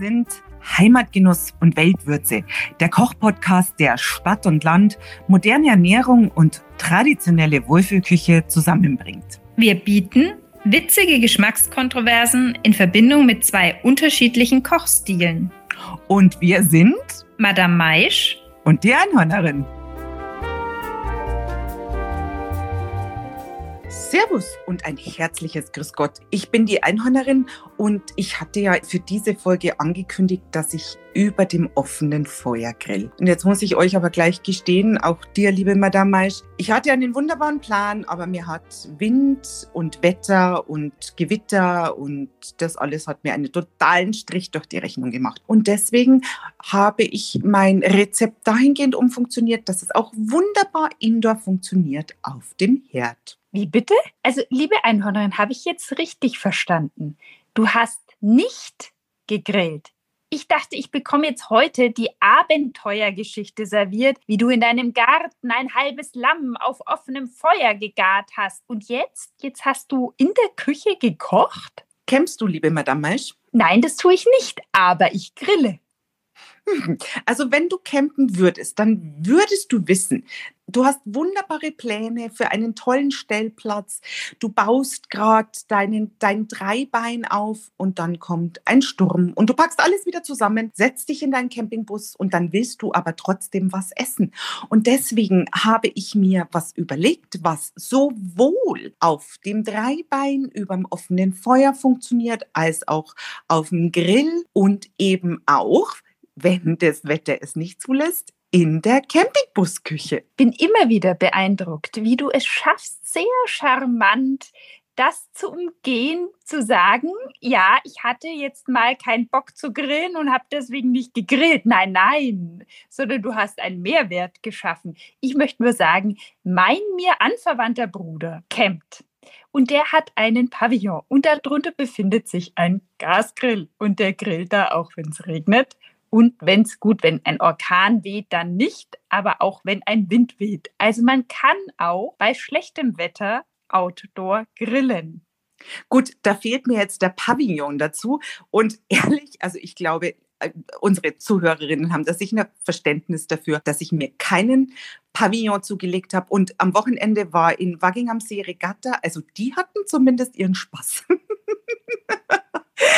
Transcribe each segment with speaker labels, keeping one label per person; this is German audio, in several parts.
Speaker 1: sind Heimatgenuss und Weltwürze, der Kochpodcast, der Stadt und Land, moderne Ernährung und traditionelle Wohlfühlküche zusammenbringt.
Speaker 2: Wir bieten witzige Geschmackskontroversen in Verbindung mit zwei unterschiedlichen Kochstilen.
Speaker 1: Und wir sind
Speaker 2: Madame Maisch
Speaker 1: und die Einhörnerin. Servus und ein herzliches Grüß Gott. Ich bin die Einhornerin und ich hatte ja für diese Folge angekündigt, dass ich über dem offenen Feuer grill. Und jetzt muss ich euch aber gleich gestehen, auch dir, liebe Madame Maisch, ich hatte einen wunderbaren Plan, aber mir hat Wind und Wetter und Gewitter und das alles hat mir einen totalen Strich durch die Rechnung gemacht. Und deswegen habe ich mein Rezept dahingehend umfunktioniert, dass es auch wunderbar indoor funktioniert auf dem Herd.
Speaker 2: Wie bitte? Also, liebe Einhörnerin, habe ich jetzt richtig verstanden? Du hast nicht gegrillt. Ich dachte, ich bekomme jetzt heute die Abenteuergeschichte serviert, wie du in deinem Garten ein halbes Lamm auf offenem Feuer gegart hast. Und jetzt? Jetzt hast du in der Küche gekocht?
Speaker 1: Kämpfst du, liebe Madame Maisch?
Speaker 2: Nein, das tue ich nicht, aber ich grille.
Speaker 1: Also wenn du campen würdest, dann würdest du wissen, du hast wunderbare Pläne für einen tollen Stellplatz. Du baust gerade deinen dein Dreibein auf und dann kommt ein Sturm und du packst alles wieder zusammen, setzt dich in deinen Campingbus und dann willst du aber trotzdem was essen. Und deswegen habe ich mir was überlegt, was sowohl auf dem Dreibein über dem offenen Feuer funktioniert, als auch auf dem Grill und eben auch wenn das Wetter es nicht zulässt, in der Campingbusküche.
Speaker 2: Bin immer wieder beeindruckt, wie du es schaffst, sehr charmant das zu umgehen, zu sagen, ja, ich hatte jetzt mal keinen Bock zu grillen und habe deswegen nicht gegrillt. Nein, nein, sondern du hast einen Mehrwert geschaffen. Ich möchte nur sagen, mein mir anverwandter Bruder campt und der hat einen Pavillon und darunter befindet sich ein Gasgrill und der grillt da auch, wenn es regnet und wenn es gut, wenn ein Orkan weht, dann nicht, aber auch wenn ein Wind weht. Also man kann auch bei schlechtem Wetter Outdoor grillen.
Speaker 1: Gut, da fehlt mir jetzt der Pavillon dazu. Und ehrlich, also ich glaube, äh, unsere Zuhörerinnen haben da sicher Verständnis dafür, dass ich mir keinen Pavillon zugelegt habe. Und am Wochenende war in Wagginghamsee Regatta, also die hatten zumindest ihren Spaß.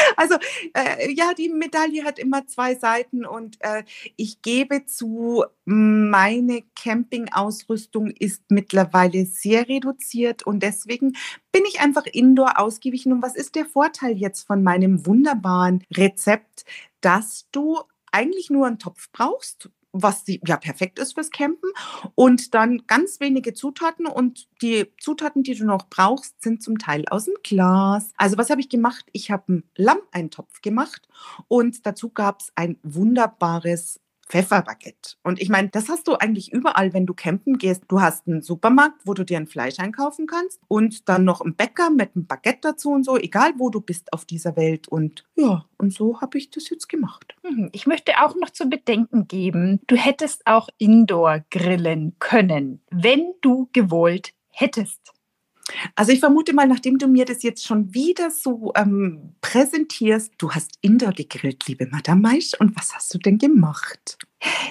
Speaker 1: Also äh, ja, die Medaille hat immer zwei Seiten und äh, ich gebe zu, meine Campingausrüstung ist mittlerweile sehr reduziert und deswegen bin ich einfach indoor ausgewichen. Und was ist der Vorteil jetzt von meinem wunderbaren Rezept, dass du eigentlich nur einen Topf brauchst, was die, ja perfekt ist fürs Campen. Und dann ganz wenige Zutaten und die Zutaten, die du noch brauchst, sind zum Teil aus dem Glas. Also was habe ich gemacht? Ich habe einen Lammeintopf gemacht und dazu gab es ein wunderbares Pfefferbaguette. Und ich meine, das hast du eigentlich überall, wenn du campen gehst. Du hast einen Supermarkt, wo du dir ein Fleisch einkaufen kannst und dann noch einen Bäcker mit einem Baguette dazu und so, egal wo du bist auf dieser Welt. Und ja, und so habe ich das jetzt gemacht.
Speaker 2: Mhm. Ich möchte auch noch zu bedenken geben, du hättest auch Indoor grillen können, wenn du gewollt hättest.
Speaker 1: Also ich vermute mal, nachdem du mir das jetzt schon wieder so ähm, präsentierst, du hast Inder gegrillt, liebe Madame Maisch. Und was hast du denn gemacht?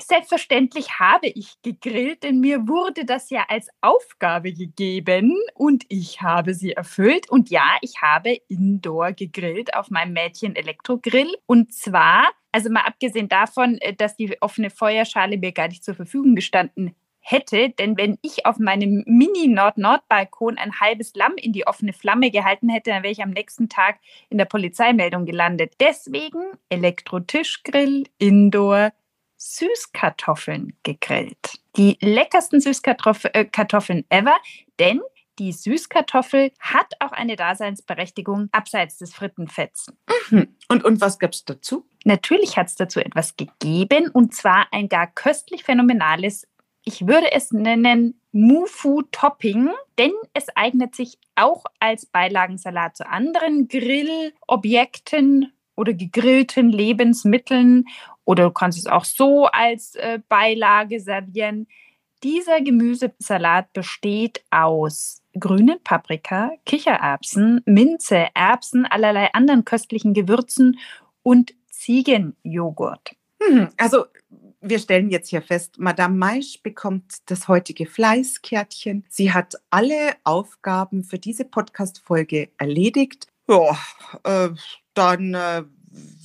Speaker 2: Selbstverständlich habe ich gegrillt, denn mir wurde das ja als Aufgabe gegeben und ich habe sie erfüllt. Und ja, ich habe indoor gegrillt auf meinem Mädchen Elektrogrill. Und zwar, also mal abgesehen davon, äh, dass die offene Feuerschale mir gar nicht zur Verfügung gestanden hätte, denn wenn ich auf meinem Mini-Nord-Nord-Balkon ein halbes Lamm in die offene Flamme gehalten hätte, dann wäre ich am nächsten Tag in der Polizeimeldung gelandet. Deswegen Elektrotischgrill, Indoor, Süßkartoffeln gegrillt. Die leckersten Süßkartoffeln äh, ever, denn die Süßkartoffel hat auch eine Daseinsberechtigung abseits des Frittenfetts.
Speaker 1: Mhm. Und, und was gab es dazu?
Speaker 2: Natürlich hat es dazu etwas gegeben und zwar ein gar köstlich phänomenales ich würde es nennen Mufu-Topping, denn es eignet sich auch als Beilagensalat zu anderen Grillobjekten oder gegrillten Lebensmitteln oder du kannst es auch so als äh, Beilage servieren. Dieser Gemüsesalat besteht aus grünen Paprika, Kichererbsen, Minze, Erbsen, allerlei anderen köstlichen Gewürzen und Ziegenjoghurt.
Speaker 1: Hm, also wir stellen jetzt hier fest, Madame Maisch bekommt das heutige Fleißkärtchen. Sie hat alle Aufgaben für diese Podcast-Folge erledigt. Ja, äh, dann äh,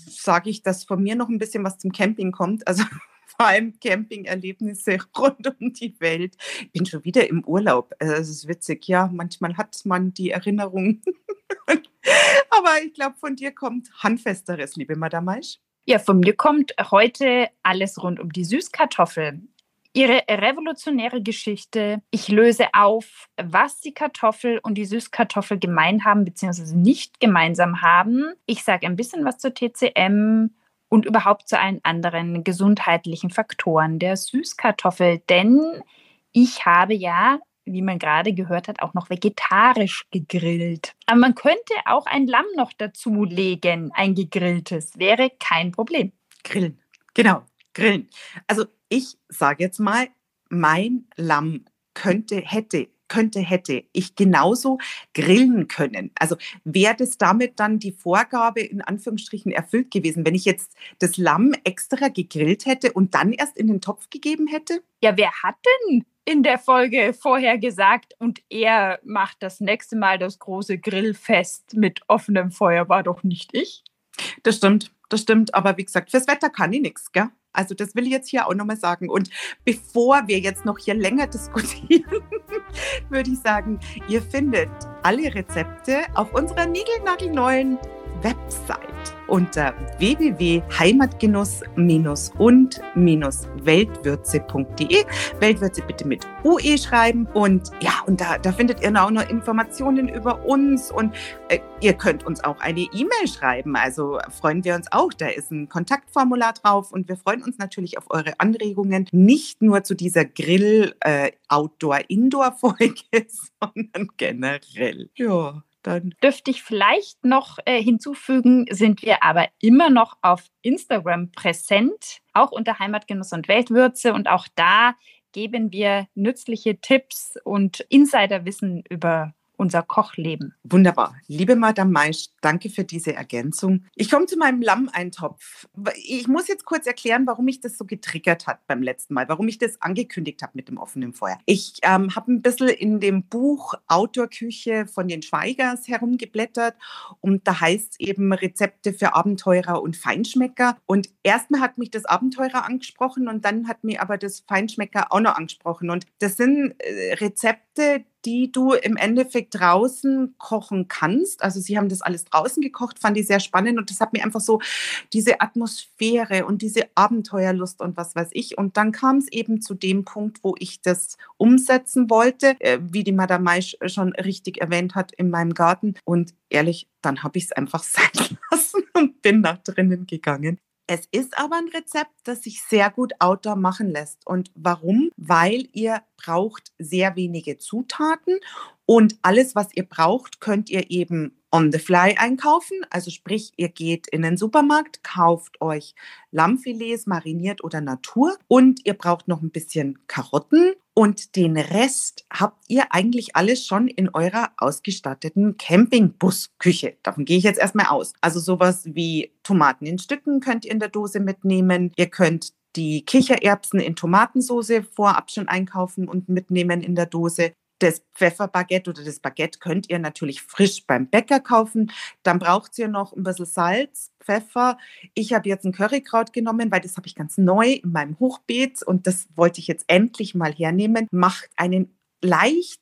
Speaker 1: sage ich, dass von mir noch ein bisschen was zum Camping kommt. Also vor allem Campingerlebnisse rund um die Welt. Ich bin schon wieder im Urlaub. Also, es ist witzig, ja, manchmal hat man die Erinnerung. Aber ich glaube, von dir kommt Handfesteres, liebe Madame Maisch.
Speaker 2: Ja, von mir kommt heute alles rund um die Süßkartoffel. Ihre revolutionäre Geschichte. Ich löse auf, was die Kartoffel und die Süßkartoffel gemein haben bzw. nicht gemeinsam haben. Ich sage ein bisschen was zur TCM und überhaupt zu allen anderen gesundheitlichen Faktoren der Süßkartoffel. Denn ich habe ja wie man gerade gehört hat, auch noch vegetarisch gegrillt. Aber man könnte auch ein Lamm noch dazulegen, ein gegrilltes, wäre kein Problem.
Speaker 1: Grillen, genau, grillen. Also ich sage jetzt mal, mein Lamm könnte, hätte könnte, hätte ich genauso grillen können. Also wäre das damit dann die Vorgabe in Anführungsstrichen erfüllt gewesen, wenn ich jetzt das Lamm extra gegrillt hätte und dann erst in den Topf gegeben hätte?
Speaker 2: Ja, wer hat denn in der Folge vorher gesagt und er macht das nächste Mal das große Grillfest mit offenem Feuer, war doch nicht ich.
Speaker 1: Das stimmt, das stimmt. Aber wie gesagt, fürs Wetter kann ich nichts, gell? Also das will ich jetzt hier auch nochmal sagen. Und bevor wir jetzt noch hier länger diskutieren, würde ich sagen, ihr findet alle Rezepte auf unserer niegelnagelneuen Website unter www.heimatgenuss-und-weltwürze.de. Weltwürze bitte mit UE schreiben. Und ja, und da, da findet ihr auch noch Informationen über uns und äh, ihr könnt uns auch eine E-Mail schreiben. Also freuen wir uns auch. Da ist ein Kontaktformular drauf und wir freuen uns natürlich auf eure Anregungen. Nicht nur zu dieser Grill äh, sondern generell.
Speaker 2: Ja dann. Dürfte ich vielleicht noch äh, hinzufügen, sind wir aber immer noch auf Instagram präsent, auch unter Heimatgenuss und Weltwürze. Und auch da geben wir nützliche Tipps und Insiderwissen über unser Kochleben.
Speaker 1: Wunderbar. Liebe Madame Maisch, danke für diese Ergänzung. Ich komme zu meinem Lammeintopf. Ich muss jetzt kurz erklären, warum mich das so getriggert hat beim letzten Mal, warum ich das angekündigt habe mit dem offenen Feuer. Ich ähm, habe ein bisschen in dem Buch Outdoor-Küche von den Schweigers herumgeblättert und da heißt es eben Rezepte für Abenteurer und Feinschmecker. Und erstmal hat mich das Abenteurer angesprochen und dann hat mir aber das Feinschmecker auch noch angesprochen. Und das sind äh, Rezepte, die du im Endeffekt draußen kochen kannst. Also sie haben das alles draußen gekocht, fand ich sehr spannend und das hat mir einfach so diese Atmosphäre und diese Abenteuerlust und was weiß ich. Und dann kam es eben zu dem Punkt, wo ich das umsetzen wollte, äh, wie die Madame Maisch schon richtig erwähnt hat, in meinem Garten. Und ehrlich, dann habe ich es einfach sein lassen und bin nach drinnen gegangen. Es ist aber ein Rezept, das sich sehr gut outdoor machen lässt. Und warum? Weil ihr braucht sehr wenige Zutaten und alles, was ihr braucht, könnt ihr eben on the fly einkaufen. Also sprich, ihr geht in den Supermarkt, kauft euch Lammfilets, mariniert oder Natur und ihr braucht noch ein bisschen Karotten und den Rest habt ihr eigentlich alles schon in eurer ausgestatteten Campingbusküche. Davon gehe ich jetzt erstmal aus. Also sowas wie Tomaten in Stücken könnt ihr in der Dose mitnehmen. Ihr könnt die Kichererbsen in Tomatensauce vorab schon einkaufen und mitnehmen in der Dose. Das Pfefferbaguette oder das Baguette könnt ihr natürlich frisch beim Bäcker kaufen. Dann braucht ihr noch ein bisschen Salz, Pfeffer. Ich habe jetzt ein Currykraut genommen, weil das habe ich ganz neu in meinem Hochbeet und das wollte ich jetzt endlich mal hernehmen. Macht einen leicht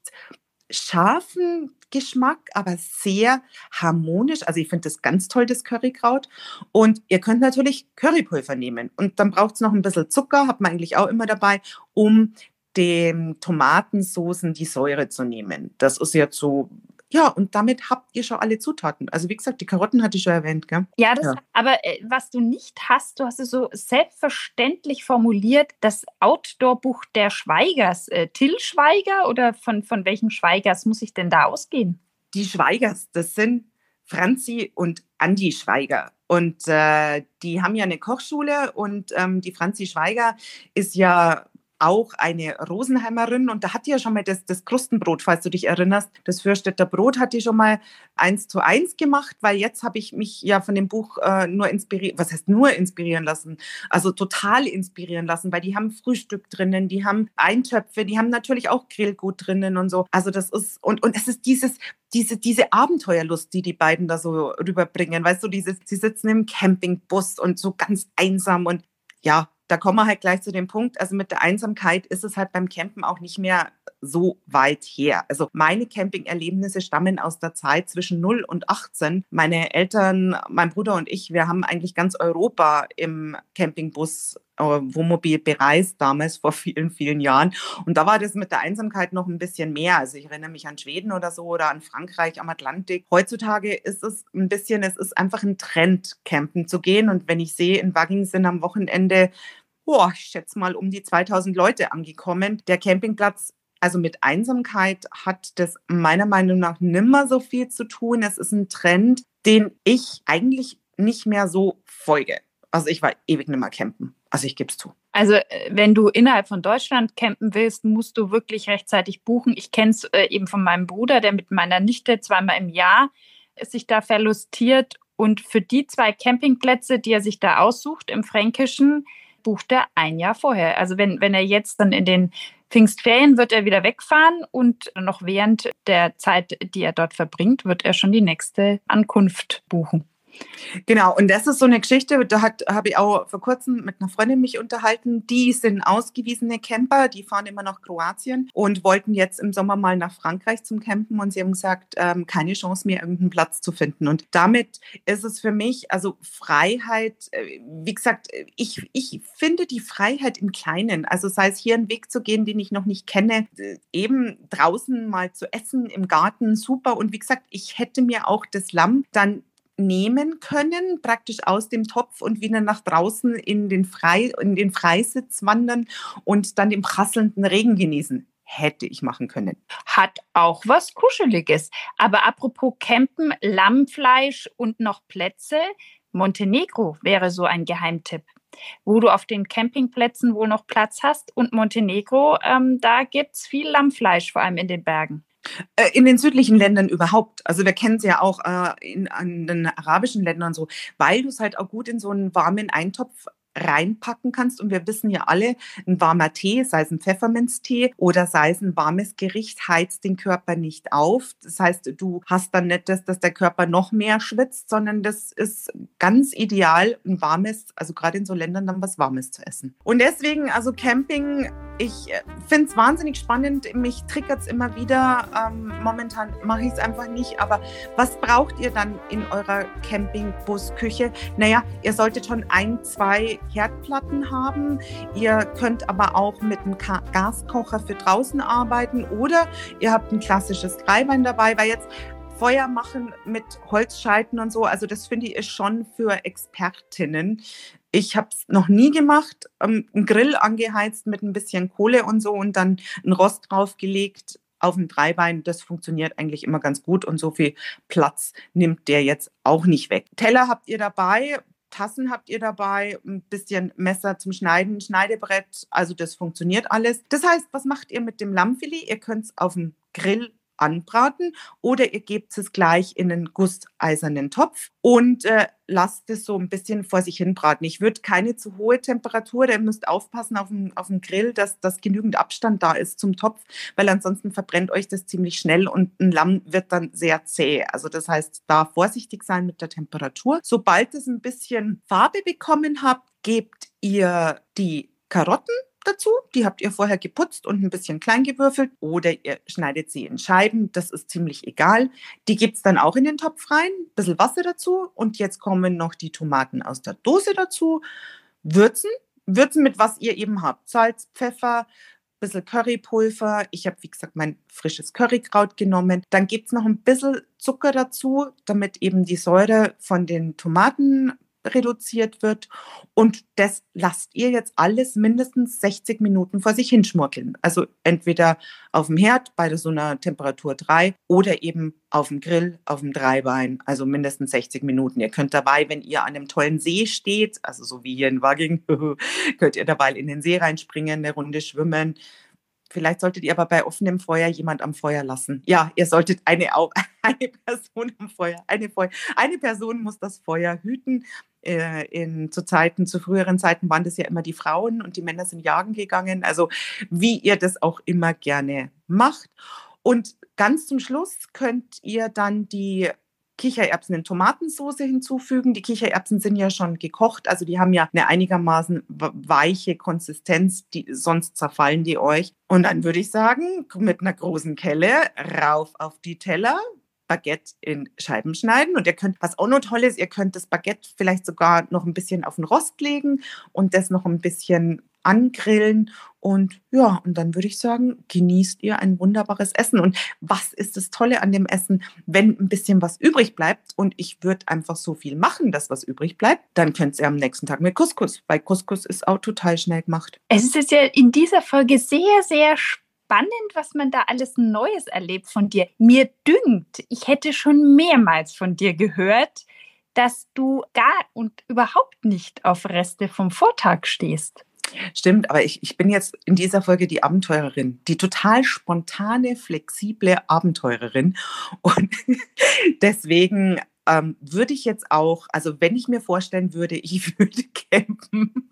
Speaker 1: scharfen Geschmack, aber sehr harmonisch. Also ich finde das ganz toll, das Currykraut. Und ihr könnt natürlich Currypulver nehmen. Und dann braucht es noch ein bisschen Zucker, hat man eigentlich auch immer dabei, um den Tomatensoßen die Säure zu nehmen. Das ist jetzt so ja, und damit habt ihr schon alle Zutaten. Also wie gesagt, die Karotten hatte ich schon erwähnt, gell?
Speaker 2: Ja, das, ja. aber äh, was du nicht hast, du hast es so selbstverständlich formuliert, das Outdoor-Buch der Schweigers. Äh, Till Schweiger oder von, von welchem Schweigers muss ich denn da ausgehen?
Speaker 1: Die Schweigers, das sind Franzi und Andi Schweiger. Und äh, die haben ja eine Kochschule und ähm, die Franzi Schweiger ist ja auch eine Rosenheimerin und da hat die ja schon mal das, das Krustenbrot, falls du dich erinnerst. Das Fürstädter Brot hat die schon mal eins zu eins gemacht, weil jetzt habe ich mich ja von dem Buch äh, nur inspiriert, was heißt nur inspirieren lassen? Also total inspirieren lassen, weil die haben Frühstück drinnen, die haben Eintöpfe, die haben natürlich auch Grillgut drinnen und so. Also das ist, und, und es ist dieses, diese, diese Abenteuerlust, die die beiden da so rüberbringen. Weißt du, dieses, sie sitzen im Campingbus und so ganz einsam und ja, da kommen wir halt gleich zu dem Punkt. Also mit der Einsamkeit ist es halt beim Campen auch nicht mehr so weit her. Also meine Campingerlebnisse stammen aus der Zeit zwischen 0 und 18. Meine Eltern, mein Bruder und ich, wir haben eigentlich ganz Europa im Campingbus Wohnmobil bereist, damals vor vielen, vielen Jahren. Und da war das mit der Einsamkeit noch ein bisschen mehr. Also ich erinnere mich an Schweden oder so oder an Frankreich am Atlantik. Heutzutage ist es ein bisschen, es ist einfach ein Trend, campen zu gehen. Und wenn ich sehe, in Wagging sind am Wochenende boah, ich schätze mal um die 2000 Leute angekommen. Der Campingplatz also mit Einsamkeit hat das meiner Meinung nach nimmer so viel zu tun. Es ist ein Trend, den ich eigentlich nicht mehr so folge. Also ich war ewig nicht mehr campen. Also ich gebe es zu.
Speaker 2: Also äh, wenn du innerhalb von Deutschland campen willst, musst du wirklich rechtzeitig buchen. Ich kenne es äh, eben von meinem Bruder, der mit meiner Nichte zweimal im Jahr sich da verlustiert. Und für die zwei Campingplätze, die er sich da aussucht im Fränkischen, bucht er ein Jahr vorher. Also wenn, wenn er jetzt dann in den Pfingstferien wird er wieder wegfahren und noch während der Zeit, die er dort verbringt, wird er schon die nächste Ankunft buchen.
Speaker 1: Genau, und das ist so eine Geschichte, da habe ich auch vor kurzem mit einer Freundin mich unterhalten. Die sind ausgewiesene Camper, die fahren immer nach Kroatien und wollten jetzt im Sommer mal nach Frankreich zum Campen und sie haben gesagt, ähm, keine Chance mehr, irgendeinen Platz zu finden. Und damit ist es für mich, also Freiheit, äh, wie gesagt, ich, ich finde die Freiheit im Kleinen, also sei es hier einen Weg zu gehen, den ich noch nicht kenne, äh, eben draußen mal zu essen im Garten, super. Und wie gesagt, ich hätte mir auch das Lamm dann nehmen können, praktisch aus dem Topf und wieder nach draußen in den, Frei, in den Freisitz wandern und dann den prasselnden Regen genießen. Hätte ich machen können.
Speaker 2: Hat auch was Kuscheliges. Aber apropos Campen, Lammfleisch und noch Plätze, Montenegro wäre so ein Geheimtipp wo du auf den Campingplätzen wohl noch Platz hast. Und Montenegro, ähm, da gibt es viel Lammfleisch, vor allem in den Bergen.
Speaker 1: Äh, in den südlichen Ländern überhaupt. Also wir kennen es ja auch äh, in, in den arabischen Ländern so, weil du es halt auch gut in so einen warmen Eintopf reinpacken kannst. Und wir wissen ja alle, ein warmer Tee, sei es ein Pfefferminztee oder sei es ein warmes Gericht, heizt den Körper nicht auf. Das heißt, du hast dann nicht das, dass der Körper noch mehr schwitzt, sondern das ist ganz ideal, ein warmes, also gerade in so Ländern dann was Warmes zu essen. Und deswegen, also Camping, ich äh, finde es wahnsinnig spannend. Mich triggert es immer wieder. Ähm, momentan mache ich es einfach nicht. Aber was braucht ihr dann in eurer Campingbusküche? Naja, ihr solltet schon ein, zwei Herdplatten haben. Ihr könnt aber auch mit einem Gaskocher für draußen arbeiten oder ihr habt ein klassisches Dreibein dabei, weil jetzt Feuer machen mit Holzscheiten und so, also das finde ich ist schon für Expertinnen. Ich habe es noch nie gemacht, ähm, einen Grill angeheizt mit ein bisschen Kohle und so und dann ein Rost draufgelegt auf ein Dreibein. Das funktioniert eigentlich immer ganz gut und so viel Platz nimmt der jetzt auch nicht weg. Teller habt ihr dabei, Tassen habt ihr dabei, ein bisschen Messer zum Schneiden, Schneidebrett. Also das funktioniert alles. Das heißt, was macht ihr mit dem Lammfilet? Ihr könnt es auf dem Grill anbraten oder ihr gebt es gleich in einen gusseisernen Topf und äh, lasst es so ein bisschen vor sich hin braten. Ich würde keine zu hohe Temperatur, ihr müsst aufpassen auf dem, auf dem Grill, dass, dass genügend Abstand da ist zum Topf, weil ansonsten verbrennt euch das ziemlich schnell und ein Lamm wird dann sehr zäh. Also das heißt, da vorsichtig sein mit der Temperatur. Sobald es ein bisschen Farbe bekommen habt, gebt ihr die Karotten dazu. Die habt ihr vorher geputzt und ein bisschen klein gewürfelt oder ihr schneidet sie in Scheiben. Das ist ziemlich egal. Die gibt es dann auch in den Topf rein. Ein bisschen Wasser dazu und jetzt kommen noch die Tomaten aus der Dose dazu. Würzen. Würzen mit was ihr eben habt. Salz, Pfeffer, bisschen Currypulver. Ich habe, wie gesagt, mein frisches Currykraut genommen. Dann gibt es noch ein bisschen Zucker dazu, damit eben die Säure von den Tomaten reduziert wird. Und das lasst ihr jetzt alles mindestens 60 Minuten vor sich hinschmurkeln. Also entweder auf dem Herd bei so einer Temperatur 3 oder eben auf dem Grill auf dem Dreibein, also mindestens 60 Minuten. Ihr könnt dabei, wenn ihr an einem tollen See steht, also so wie hier in Wagging, könnt ihr dabei in den See reinspringen, eine Runde schwimmen. Vielleicht solltet ihr aber bei offenem Feuer jemand am Feuer lassen. Ja, ihr solltet eine, eine Person am Feuer, eine, Feuer, eine Person muss das Feuer hüten. Äh, in, zu Zeiten, zu früheren Zeiten waren das ja immer die Frauen und die Männer sind jagen gegangen. Also wie ihr das auch immer gerne macht. Und ganz zum Schluss könnt ihr dann die Kichererbsen in Tomatensauce hinzufügen. Die Kichererbsen sind ja schon gekocht, also die haben ja eine einigermaßen weiche Konsistenz, die, sonst zerfallen die euch. Und dann würde ich sagen, mit einer großen Kelle rauf auf die Teller, Baguette in Scheiben schneiden. Und ihr könnt, was auch noch toll ist, ihr könnt das Baguette vielleicht sogar noch ein bisschen auf den Rost legen und das noch ein bisschen angrillen. Und ja, und dann würde ich sagen, genießt ihr ein wunderbares Essen. Und was ist das Tolle an dem Essen? Wenn ein bisschen was übrig bleibt und ich würde einfach so viel machen, dass was übrig bleibt, dann könnt ihr am nächsten Tag mit Couscous, weil Couscous ist auch total schnell gemacht.
Speaker 2: Es ist ja in dieser Folge sehr, sehr spannend, was man da alles Neues erlebt von dir. Mir dünkt, ich hätte schon mehrmals von dir gehört, dass du gar und überhaupt nicht auf Reste vom Vortag stehst.
Speaker 1: Stimmt, aber ich, ich bin jetzt in dieser Folge die Abenteurerin, die total spontane, flexible Abenteurerin. Und deswegen ähm, würde ich jetzt auch, also wenn ich mir vorstellen würde, ich würde campen,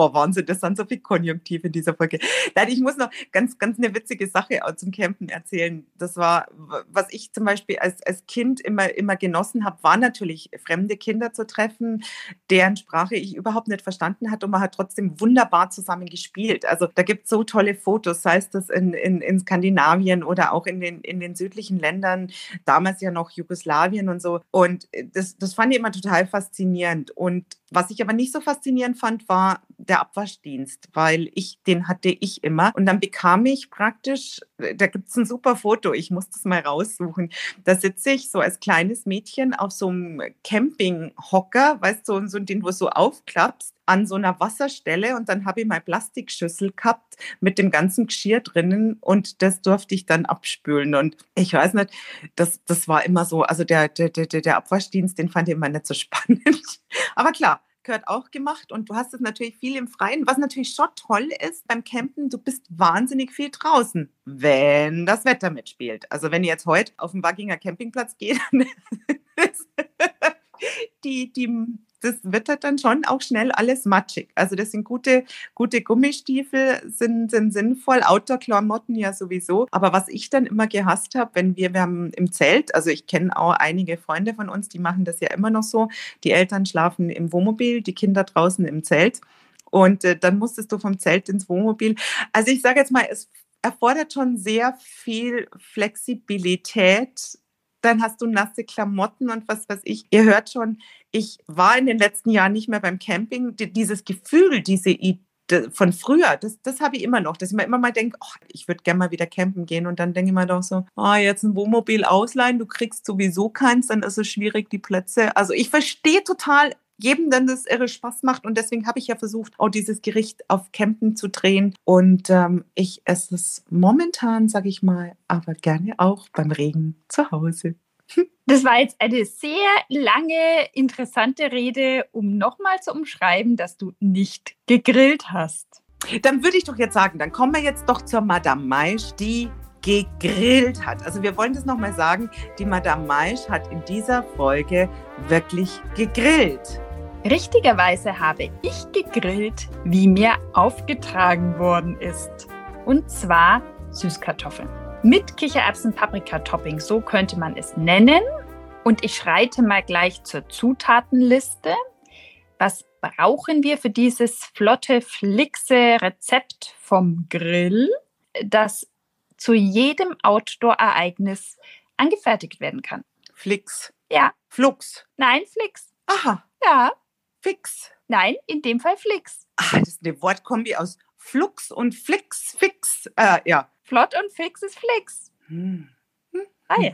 Speaker 1: boah, Wahnsinn, das sind so viele Konjunktive in dieser Folge. Nein, ich muss noch ganz, ganz eine witzige Sache zum Campen erzählen. Das war, was ich zum Beispiel als, als Kind immer, immer genossen habe, war natürlich fremde Kinder zu treffen, deren Sprache ich überhaupt nicht verstanden hat und man hat trotzdem wunderbar zusammen gespielt. Also da gibt es so tolle Fotos, sei es das in, in, in Skandinavien oder auch in den, in den südlichen Ländern, damals ja noch Jugoslawien und so. Und das, das fand ich immer total faszinierend. Und was ich aber nicht so faszinierend fand, war der Abwaschdienst, weil ich, den hatte ich immer. Und dann bekam ich praktisch, da gibt es ein super Foto, ich muss das mal raussuchen. Da sitze ich so als kleines Mädchen auf so einem Campinghocker, weißt du, so, den du so aufklappst an so einer Wasserstelle und dann habe ich meine Plastikschüssel gehabt mit dem ganzen Geschirr drinnen und das durfte ich dann abspülen. Und ich weiß nicht, das, das war immer so, also der, der, der, der Abwaschdienst, den fand ich immer nicht so spannend. Aber klar, gehört auch gemacht und du hast es natürlich viel im Freien. Was natürlich schon toll ist beim Campen, du bist wahnsinnig viel draußen, wenn das Wetter mitspielt. Also wenn ihr jetzt heute auf den Wagginger Campingplatz geht, die, die, das wird halt dann schon auch schnell alles matschig. Also das sind gute, gute Gummistiefel, sind, sind sinnvoll, Outdoor-Klamotten ja sowieso. Aber was ich dann immer gehasst habe, wenn wir, wir haben im Zelt, also ich kenne auch einige Freunde von uns, die machen das ja immer noch so. Die Eltern schlafen im Wohnmobil, die Kinder draußen im Zelt. Und äh, dann musstest du vom Zelt ins Wohnmobil. Also ich sage jetzt mal, es erfordert schon sehr viel Flexibilität, dann hast du nasse Klamotten und was weiß ich. Ihr hört schon, ich war in den letzten Jahren nicht mehr beim Camping. Dieses Gefühl, diese Idee, von früher, das, das habe ich immer noch, dass ich mir immer mal denke, oh, ich würde gerne mal wieder campen gehen und dann denke ich mir doch so, oh, jetzt ein Wohnmobil ausleihen, du kriegst sowieso keins, dann ist es schwierig, die Plätze. Also ich verstehe total jedem dann das irre Spaß macht. Und deswegen habe ich ja versucht, auch dieses Gericht auf Campen zu drehen. Und ähm, ich esse es momentan, sage ich mal, aber gerne auch beim Regen zu Hause.
Speaker 2: Das war jetzt eine sehr lange, interessante Rede, um nochmal zu umschreiben, dass du nicht gegrillt hast.
Speaker 1: Dann würde ich doch jetzt sagen, dann kommen wir jetzt doch zur Madame Maisch, die gegrillt hat. Also wir wollen das nochmal sagen, die Madame Maisch hat in dieser Folge wirklich gegrillt.
Speaker 2: Richtigerweise habe ich gegrillt, wie mir aufgetragen worden ist. Und zwar Süßkartoffeln. Mit Kichererbsen-Paprika-Topping, so könnte man es nennen. Und ich schreite mal gleich zur Zutatenliste. Was brauchen wir für dieses flotte, flixe Rezept vom Grill, das zu jedem Outdoor-Ereignis angefertigt werden kann?
Speaker 1: Flix.
Speaker 2: Ja.
Speaker 1: Flux.
Speaker 2: Nein, Flix.
Speaker 1: Aha.
Speaker 2: Ja.
Speaker 1: Fix.
Speaker 2: Nein, in dem Fall Flix.
Speaker 1: Ah, das ist eine Wortkombi aus Flux und Flix, Fix. Äh, ja.
Speaker 2: Flott und Fix ist Flix. Hm. Hm. Ah ja,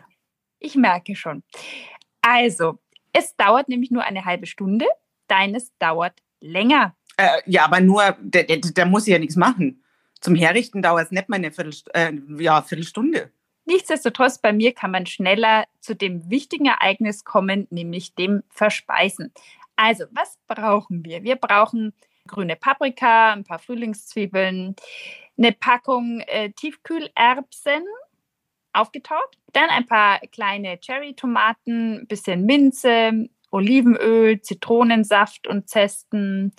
Speaker 2: ich merke schon. Also, Es dauert nämlich nur eine halbe Stunde, deines dauert länger.
Speaker 1: Äh, ja, aber nur, der, der, der muss ja nichts machen. Zum Herrichten dauert es nicht mal eine Viertelst äh, ja, Viertelstunde.
Speaker 2: Nichtsdestotrotz, bei mir kann man schneller zu dem wichtigen Ereignis kommen, nämlich dem Verspeisen. Also, was brauchen wir? Wir brauchen grüne Paprika, ein paar Frühlingszwiebeln, eine Packung äh, Tiefkühlerbsen, aufgetaut, dann ein paar kleine Cherry-Tomaten, ein bisschen Minze, Olivenöl, Zitronensaft und Zesten,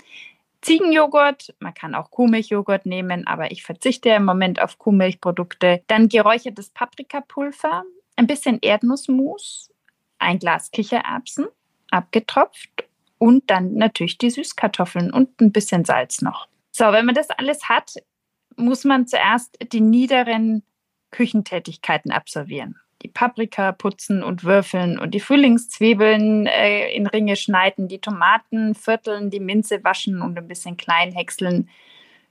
Speaker 2: Ziegenjoghurt, man kann auch Kuhmilchjoghurt nehmen, aber ich verzichte im Moment auf Kuhmilchprodukte. Dann geräuchertes Paprikapulver, ein bisschen Erdnussmus, ein Glas Kichererbsen, abgetropft und dann natürlich die Süßkartoffeln und ein bisschen Salz noch. So, wenn man das alles hat, muss man zuerst die niederen Küchentätigkeiten absolvieren. Die Paprika putzen und würfeln und die Frühlingszwiebeln äh, in Ringe schneiden, die Tomaten vierteln, die Minze waschen und ein bisschen klein häckseln.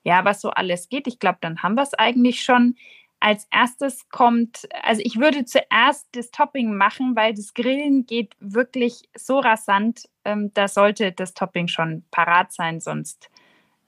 Speaker 2: Ja, was so alles geht. Ich glaube, dann haben wir es eigentlich schon. Als erstes kommt, also ich würde zuerst das Topping machen, weil das Grillen geht wirklich so rasant. Ähm, da sollte das Topping schon parat sein, sonst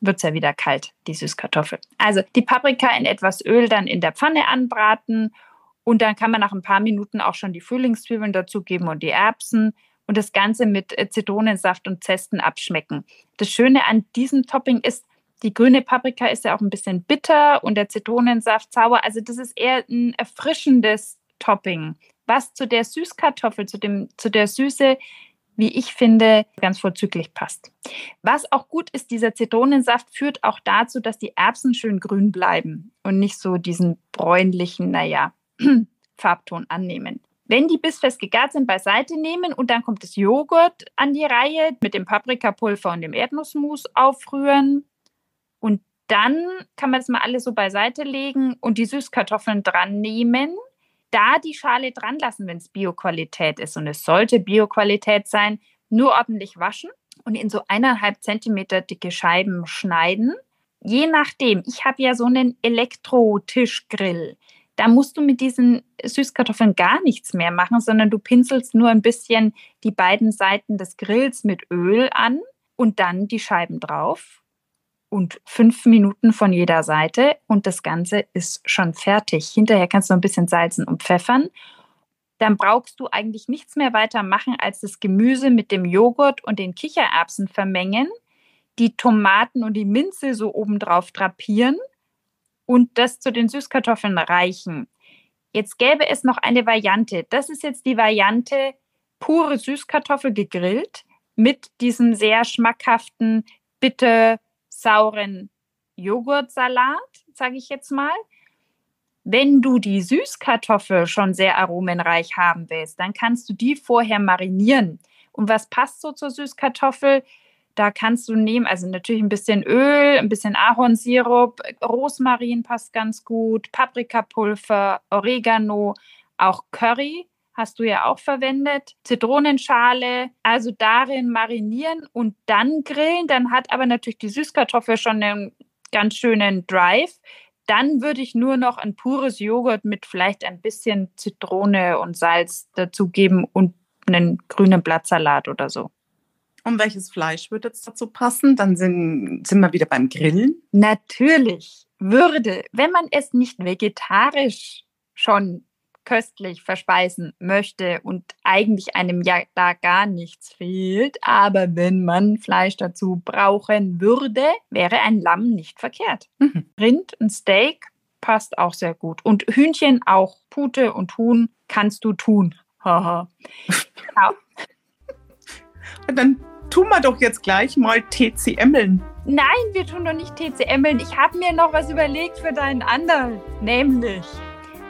Speaker 2: wird es ja wieder kalt, die Süßkartoffel. Also die Paprika in etwas Öl dann in der Pfanne anbraten und dann kann man nach ein paar Minuten auch schon die Frühlingszwiebeln dazugeben und die Erbsen und das Ganze mit äh, Zitronensaft und Zesten abschmecken. Das Schöne an diesem Topping ist, die grüne Paprika ist ja auch ein bisschen bitter und der Zitronensaft sauer. Also das ist eher ein erfrischendes Topping, was zu der Süßkartoffel, zu, dem, zu der Süße wie ich finde, ganz vorzüglich passt. Was auch gut ist, dieser Zitronensaft führt auch dazu, dass die Erbsen schön grün bleiben und nicht so diesen bräunlichen, naja, Farbton annehmen. Wenn die bissfest gegart sind, beiseite nehmen und dann kommt das Joghurt an die Reihe mit dem Paprikapulver und dem Erdnussmus aufrühren. Und dann kann man das mal alles so beiseite legen und die Süßkartoffeln dran nehmen da die Schale dran lassen, wenn es Bioqualität ist. Und es sollte Bioqualität sein, nur ordentlich waschen und in so eineinhalb Zentimeter dicke Scheiben schneiden. Je nachdem, ich habe ja so einen Elektrotischgrill. Da musst du mit diesen Süßkartoffeln gar nichts mehr machen, sondern du pinselst nur ein bisschen die beiden Seiten des Grills mit Öl an und dann die Scheiben drauf und fünf Minuten von jeder Seite und das Ganze ist schon fertig. Hinterher kannst du ein bisschen salzen und pfeffern. Dann brauchst du eigentlich nichts mehr weiter machen, als das Gemüse mit dem Joghurt und den Kichererbsen vermengen, die Tomaten und die Minze so obendrauf drapieren und das zu den Süßkartoffeln reichen. Jetzt gäbe es noch eine Variante. Das ist jetzt die Variante pure Süßkartoffel gegrillt mit diesem sehr schmackhaften, bitte sauren Joghurtsalat, sage ich jetzt mal. Wenn du die Süßkartoffel schon sehr aromenreich haben willst, dann kannst du die vorher marinieren. Und was passt so zur Süßkartoffel? Da kannst du nehmen, also natürlich ein bisschen Öl, ein bisschen Ahornsirup, Rosmarin passt ganz gut, Paprikapulver, Oregano, auch Curry hast du ja auch verwendet. Zitronenschale, also darin marinieren und dann grillen. Dann hat aber natürlich die Süßkartoffel schon einen ganz schönen Drive. Dann würde ich nur noch ein pures Joghurt mit vielleicht ein bisschen Zitrone und Salz dazugeben und einen grünen Blattsalat oder so.
Speaker 1: Und welches Fleisch würde jetzt dazu passen? Dann sind, sind wir wieder beim Grillen.
Speaker 2: Natürlich würde, wenn man es nicht vegetarisch schon köstlich verspeisen möchte und eigentlich einem ja da gar nichts fehlt, aber wenn man Fleisch dazu brauchen würde, wäre ein Lamm nicht verkehrt. Mhm. Rind, ein Steak passt auch sehr gut. Und Hühnchen auch. Pute und Huhn kannst du tun. Haha.
Speaker 1: genau. Dann tun wir doch jetzt gleich mal TCMeln.
Speaker 2: Nein, wir tun doch nicht TCMeln. Ich habe mir noch was überlegt für deinen anderen. Nämlich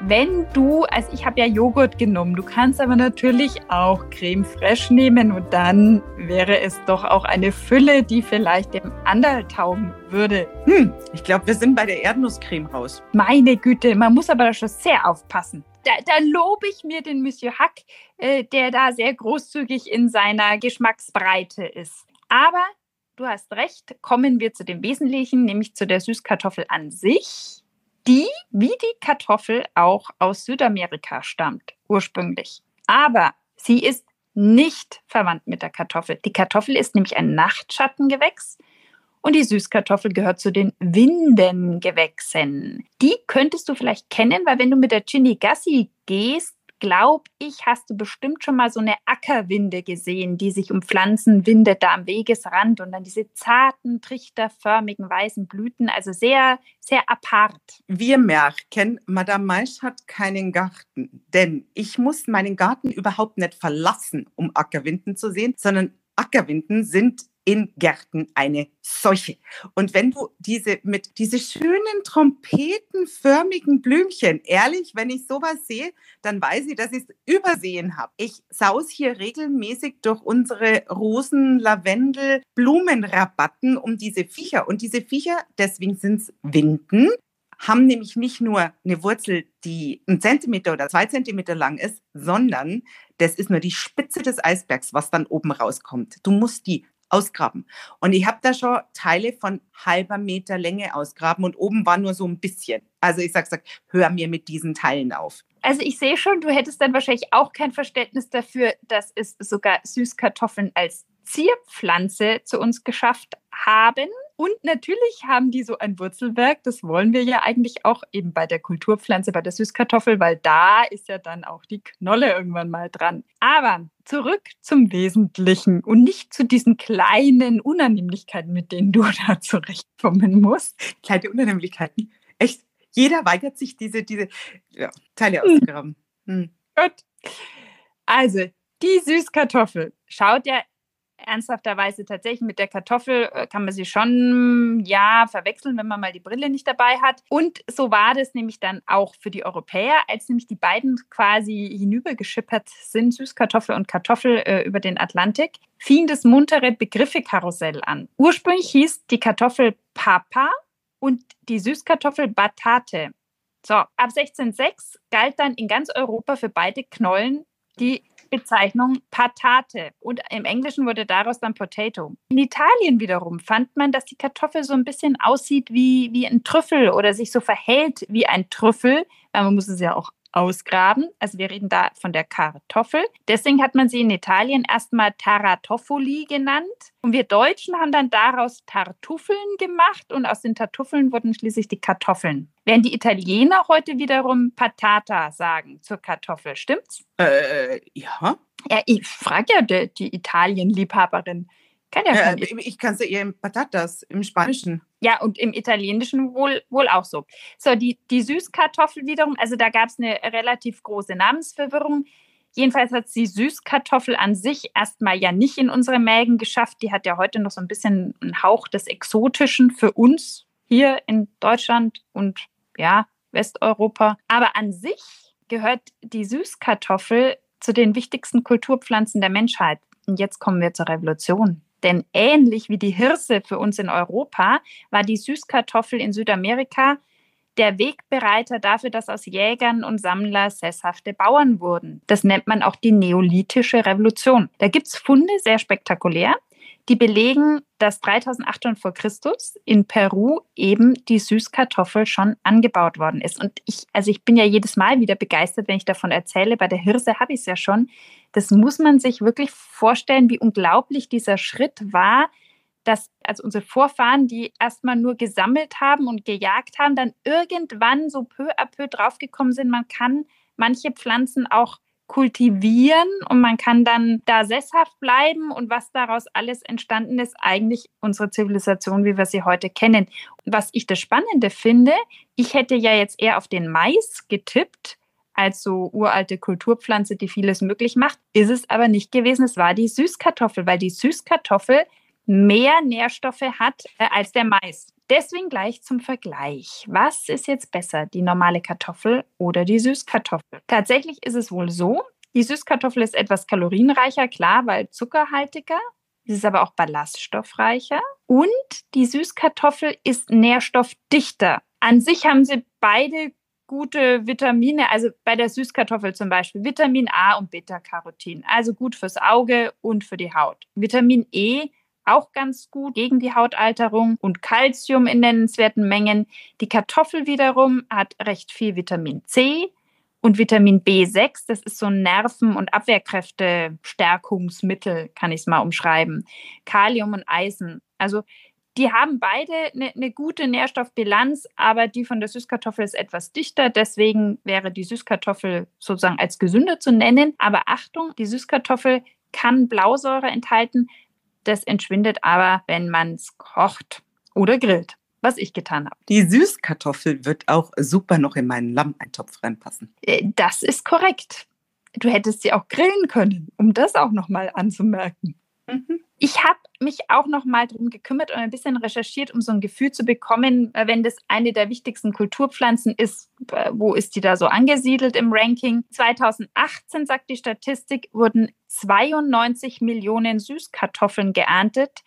Speaker 2: wenn du, also ich habe ja Joghurt genommen, du kannst aber natürlich auch Creme fraiche nehmen und dann wäre es doch auch eine Fülle, die vielleicht dem Anderl taugen würde.
Speaker 1: Hm, ich glaube, wir sind bei der Erdnusscreme raus.
Speaker 2: Meine Güte, man muss aber schon sehr aufpassen. Da, da lobe ich mir den Monsieur Hack, äh, der da sehr großzügig in seiner Geschmacksbreite ist. Aber du hast recht, kommen wir zu dem Wesentlichen, nämlich zu der Süßkartoffel an sich die wie die Kartoffel auch aus Südamerika stammt, ursprünglich. Aber sie ist nicht verwandt mit der Kartoffel. Die Kartoffel ist nämlich ein Nachtschattengewächs und die Süßkartoffel gehört zu den Windengewächsen. Die könntest du vielleicht kennen, weil wenn du mit der Gassi gehst, glaube ich, hast du bestimmt schon mal so eine Ackerwinde gesehen, die sich um Pflanzen windet, da am Wegesrand und dann diese zarten, trichterförmigen weißen Blüten, also sehr, sehr apart.
Speaker 1: Wir merken, Madame Maisch hat keinen Garten, denn ich muss meinen Garten überhaupt nicht verlassen, um Ackerwinden zu sehen, sondern Ackerwinden sind in Gärten eine Seuche. Und wenn du diese mit diese schönen trompetenförmigen Blümchen, ehrlich, wenn ich sowas sehe, dann weiß ich, dass ich es übersehen habe. Ich saus hier regelmäßig durch unsere Rosen, Lavendel, Blumenrabatten um diese Viecher. Und diese Viecher, deswegen sind es Winden, haben nämlich nicht nur eine Wurzel, die ein Zentimeter oder zwei Zentimeter lang ist, sondern das ist nur die Spitze des Eisbergs, was dann oben rauskommt. Du musst die ausgraben. Und ich habe da schon Teile von halber Meter Länge ausgraben und oben war nur so ein bisschen. Also ich sag, sag, hör mir mit diesen Teilen auf.
Speaker 2: Also ich sehe schon, du hättest dann wahrscheinlich auch kein Verständnis dafür, dass es sogar Süßkartoffeln als Zierpflanze zu uns geschafft haben. Und natürlich haben die so ein Wurzelwerk. Das wollen wir ja eigentlich auch eben bei der Kulturpflanze, bei der Süßkartoffel, weil da ist ja dann auch die Knolle irgendwann mal dran. Aber zurück zum Wesentlichen und nicht zu diesen kleinen Unannehmlichkeiten, mit denen du da zurechtkommen musst.
Speaker 1: Kleine Unannehmlichkeiten? Echt? Jeder weigert sich, diese, diese ja, Teile hm. auszugraben.
Speaker 2: Hm. Gut. Also, die Süßkartoffel schaut ja ernsthafterweise tatsächlich mit der Kartoffel äh, kann man sie schon ja verwechseln, wenn man mal die Brille nicht dabei hat. Und so war das nämlich dann auch für die Europäer, als nämlich die beiden quasi hinübergeschippert sind, Süßkartoffel und Kartoffel äh, über den Atlantik, fing das muntere Begriffekarussell an. Ursprünglich hieß die Kartoffel Papa und die Süßkartoffel Batate. So, ab 1606 galt dann in ganz Europa für beide Knollen die Bezeichnung Patate und im Englischen wurde daraus dann Potato. In Italien wiederum fand man, dass die Kartoffel so ein bisschen aussieht wie, wie ein Trüffel oder sich so verhält wie ein Trüffel, weil man muss es ja auch ausgraben. Also wir reden da von der Kartoffel. Deswegen hat man sie in Italien erstmal Taratoffoli genannt. Und wir Deutschen haben dann daraus Tartuffeln gemacht und aus den Tartuffeln wurden schließlich die Kartoffeln. Während die Italiener heute wiederum Patata sagen zur Kartoffel, stimmt's?
Speaker 1: Äh, ja.
Speaker 2: Ja, ich frage ja die, die Italien-Liebhaberin.
Speaker 1: Kann ja, ja ich kann es ja eher im Patatas, im Spanischen.
Speaker 2: Ja, und im Italienischen wohl, wohl auch so. So, die, die Süßkartoffel wiederum, also da gab es eine relativ große Namensverwirrung. Jedenfalls hat die Süßkartoffel an sich erstmal ja nicht in unsere Mägen geschafft. Die hat ja heute noch so ein bisschen einen Hauch des Exotischen für uns hier in Deutschland und ja, Westeuropa. Aber an sich gehört die Süßkartoffel zu den wichtigsten Kulturpflanzen der Menschheit. Und jetzt kommen wir zur Revolution. Denn ähnlich wie die Hirse für uns in Europa war die Süßkartoffel in Südamerika der Wegbereiter dafür, dass aus Jägern und Sammler sesshafte Bauern wurden. Das nennt man auch die neolithische Revolution. Da gibt es Funde, sehr spektakulär die belegen, dass 3800 vor Christus in Peru eben die Süßkartoffel schon angebaut worden ist. Und ich, also ich bin ja jedes Mal wieder begeistert, wenn ich davon erzähle. Bei der Hirse habe ich es ja schon. Das muss man sich wirklich vorstellen, wie unglaublich dieser Schritt war, dass also unsere Vorfahren, die erstmal nur gesammelt haben und gejagt haben, dann irgendwann so peu à peu draufgekommen sind, man kann manche Pflanzen auch kultivieren und man kann dann da sesshaft bleiben und was daraus alles entstanden ist, eigentlich unsere Zivilisation, wie wir sie heute kennen. Was ich das Spannende finde, ich hätte ja jetzt eher auf den Mais getippt, als so uralte Kulturpflanze, die vieles möglich macht, ist es aber nicht gewesen. Es war die Süßkartoffel, weil die Süßkartoffel mehr Nährstoffe hat äh, als der Mais. Deswegen gleich zum Vergleich. Was ist jetzt besser, die normale Kartoffel oder die Süßkartoffel? Tatsächlich ist es wohl so, die Süßkartoffel ist etwas kalorienreicher, klar, weil zuckerhaltiger. Sie ist aber auch ballaststoffreicher. Und die Süßkartoffel ist nährstoffdichter. An sich haben sie beide gute Vitamine, also bei der Süßkartoffel zum Beispiel Vitamin A und Beta-Carotin, also gut fürs Auge und für die Haut. Vitamin E auch ganz gut gegen die Hautalterung und Kalzium in nennenswerten Mengen. Die Kartoffel wiederum hat recht viel Vitamin C Und Vitamin B6, das ist so ein Nerven- und Abwehrkräfte-Stärkungsmittel, kann ich es mal umschreiben. Kalium und Eisen. Also die haben beide eine, eine, gute Nährstoffbilanz, aber die von der Süßkartoffel ist etwas dichter. Deswegen wäre die Süßkartoffel sozusagen als gesünder zu nennen. Aber Achtung, die Süßkartoffel kann Blausäure enthalten. Das entschwindet aber, wenn man es kocht oder grillt, was ich getan habe.
Speaker 1: Die Süßkartoffel wird auch super noch in meinen Lammeintopf reinpassen.
Speaker 2: Äh, das ist korrekt. Du hättest sie auch grillen können, um das auch nochmal anzumerken. Mhm. Ich habe mich auch noch mal darum gekümmert und ein bisschen recherchiert, um so ein Gefühl zu bekommen, äh, wenn das eine der wichtigsten Kulturpflanzen ist, äh, wo ist die da so angesiedelt im Ranking? 2018 sagt die Statistik, wurden 92 Millionen Süßkartoffeln geerntet.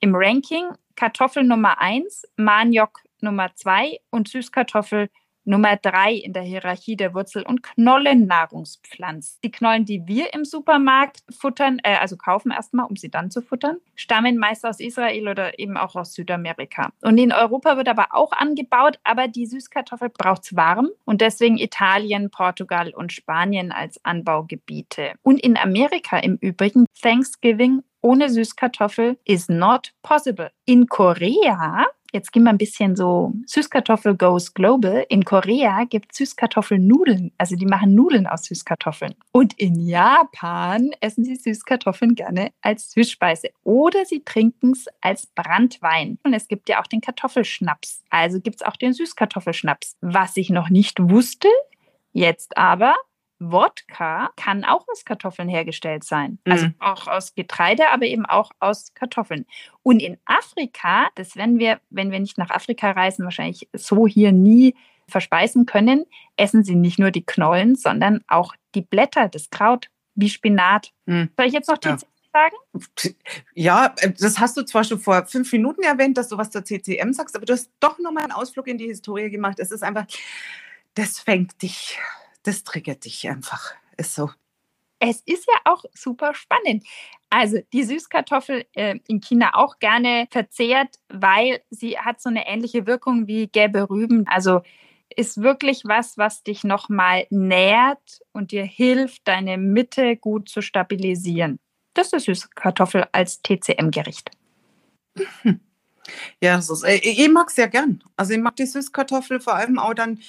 Speaker 2: Im Ranking Kartoffel Nummer 1, Maniok Nummer 2 und Süßkartoffel Nummer drei in der Hierarchie der Wurzel- und Knollennahrungspflanzen. Die Knollen, die wir im Supermarkt futtern, äh, also kaufen erstmal, um sie dann zu futtern, stammen meist aus Israel oder eben auch aus Südamerika. Und in Europa wird aber auch angebaut, aber die Süßkartoffel braucht es warm und deswegen Italien, Portugal und Spanien als Anbaugebiete. Und in Amerika im Übrigen Thanksgiving ohne Süßkartoffel is not possible. In Korea Jetzt gehen wir ein bisschen so Süßkartoffel goes global. In Korea gibt es Süßkartoffelnudeln. Also die machen Nudeln aus Süßkartoffeln. Und in Japan essen sie Süßkartoffeln gerne als Süßspeise. Oder sie trinken es als Brandwein. Und es gibt ja auch den Kartoffelschnaps. Also gibt es auch den Süßkartoffelschnaps. Was ich noch nicht wusste, jetzt aber, Wodka kann auch aus Kartoffeln hergestellt sein. Also mhm. auch aus Getreide, aber eben auch aus Kartoffeln. Und in Afrika, das werden wir, wenn wir nicht nach Afrika reisen, wahrscheinlich so hier nie verspeisen können, essen sie nicht nur die Knollen, sondern auch die Blätter, das Kraut, wie Spinat. Mhm. Soll ich jetzt noch die ja. sagen?
Speaker 1: Ja, äh, das hast du zwar schon vor fünf Minuten erwähnt, dass du was zur CCM sagst, aber du hast doch nochmal einen Ausflug in die Historie gemacht. Es ist einfach, das fängt dich das triggert dich einfach. Ist so.
Speaker 2: Es ist ja auch super spannend. Also die Süßkartoffel äh, in China auch gerne verzehrt, weil sie hat so eine ähnliche Wirkung wie gelbe Rüben. Also ist wirklich was, was dich nochmal nährt und dir hilft, deine Mitte gut zu stabilisieren. Das ist Süßkartoffel als TCM-Gericht.
Speaker 1: Ja, das ist, äh, ich mag es sehr gern. Also ich mag die Süßkartoffel vor allem auch dann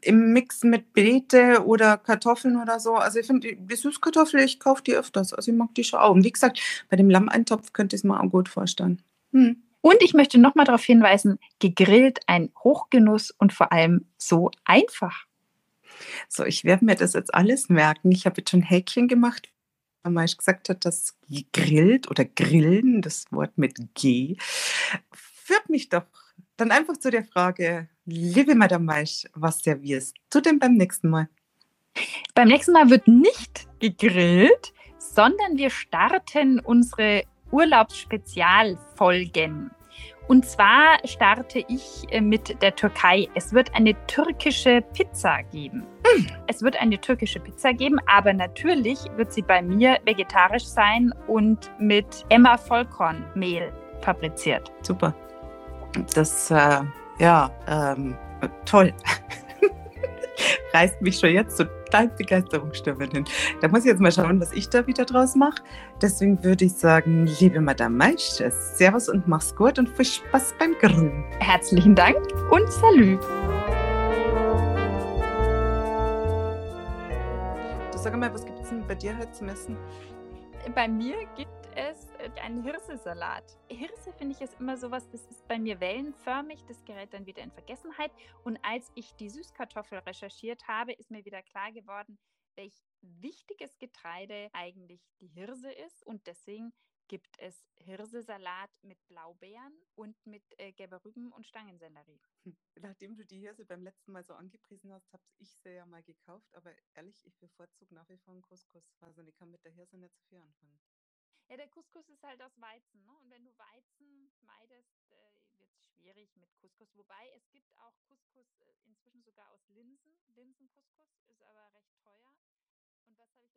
Speaker 1: im Mix mit Beete oder Kartoffeln oder so. Also ich finde die, die Süßkartoffel, ich kaufe die öfters. Also ich mag die schon auch. Und wie gesagt, bei dem Lammeintopf könnte ich es mir auch gut vorstellen.
Speaker 2: Hm. Und ich möchte nochmal darauf hinweisen, gegrillt ein Hochgenuss und vor allem so einfach.
Speaker 1: So, ich werde mir das jetzt alles merken. Ich habe jetzt schon Häkchen gemacht, Maisch gesagt hat, dass gegrillt oder grillen, das Wort mit G, führt mich doch dann einfach zu der Frage, liebe Madame Maisch, was servierst du denn beim nächsten Mal?
Speaker 2: Beim nächsten Mal wird nicht gegrillt, sondern wir starten unsere Urlaubsspezialfolgen. Und zwar starte ich äh, mit der Türkei. Es wird eine türkische Pizza geben. Mm. Es wird eine türkische Pizza geben, aber natürlich wird sie bei mir vegetarisch sein und mit Emma Vollkornmehl fabriziert.
Speaker 1: Super. Das, äh, ja, ähm, toll. Reißt mich schon jetzt total Begeisterungsstürmen hin. Da muss ich jetzt mal schauen, was ich da wieder draus mache. Deswegen würde ich sagen, liebe Madame Maisch, Servus und mach's gut und viel Spaß beim Grillen.
Speaker 2: Herzlichen Dank und Salü.
Speaker 1: Du sag mal, was gibt es denn bei dir heute zum Essen?
Speaker 2: Bei mir gibt es einen Hirsesalat. Hirse finde ich ist immer sowas, das ist bei mir wellenförmig, das gerät dann wieder in Vergessenheit. Und als ich die Süßkartoffel recherchiert habe, ist mir wieder klar geworden, welch wichtiges Getreide eigentlich die Hirse ist. Und deswegen gibt es Hirsesalat mit Blaubeeren und mit äh, Gerberrüben und Stangensellerie.
Speaker 1: Hm, nachdem du die Hirse beim letzten Mal so angepriesen hast, habe ich sie ja mal gekauft. Aber ehrlich, ich bevorzuge nach wie vor einen Couscous. Also ich kann mit der Hirse nicht so viel anfangen.
Speaker 2: Ja, der Couscous ist halt aus Weizen, ne? Und wenn du Weizen meidest, äh, wird es schwierig mit Couscous. Wobei es gibt auch Couscous äh, inzwischen sogar aus Linsen. Linsencouscous ist aber recht teuer. Und was habe ich